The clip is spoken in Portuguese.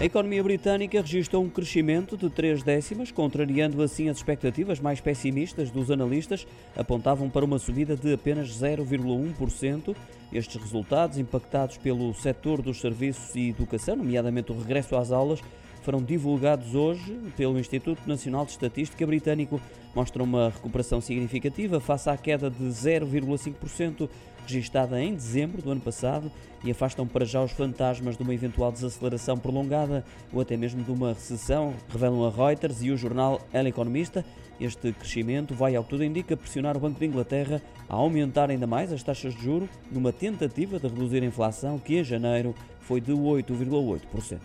A economia britânica registrou um crescimento de três décimas, contrariando assim as expectativas mais pessimistas dos analistas, apontavam para uma subida de apenas 0,1%. Estes resultados, impactados pelo setor dos serviços e educação, nomeadamente o regresso às aulas, foram divulgados hoje pelo Instituto Nacional de Estatística Britânico. Mostram uma recuperação significativa face à queda de 0,5% registada em dezembro do ano passado e afastam para já os fantasmas de uma eventual desaceleração prolongada ou até mesmo de uma recessão, revelam a Reuters e o jornal El Economista. Este crescimento vai, ao que tudo indica, pressionar o Banco de Inglaterra a aumentar ainda mais as taxas de juro numa tentativa de reduzir a inflação que em janeiro foi de 8,8%.